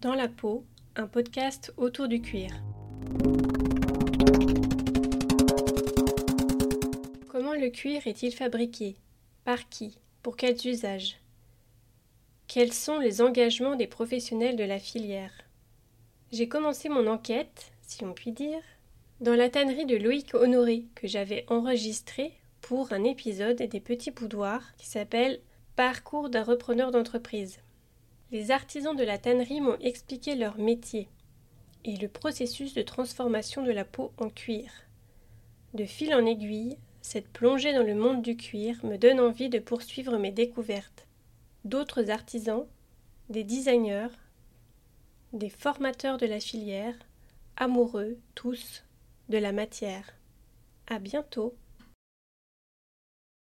Dans la peau, un podcast autour du cuir. Comment le cuir est-il fabriqué? Par qui? Pour quels usages? Quels sont les engagements des professionnels de la filière? J'ai commencé mon enquête, si on peut dire, dans la tannerie de Loïc Honoré que j'avais enregistré pour un épisode des Petits Boudoirs qui s'appelle Parcours d'un repreneur d'entreprise. Les artisans de la tannerie m'ont expliqué leur métier et le processus de transformation de la peau en cuir. De fil en aiguille, cette plongée dans le monde du cuir me donne envie de poursuivre mes découvertes. D'autres artisans, des designers, des formateurs de la filière, amoureux, tous, de la matière. À bientôt!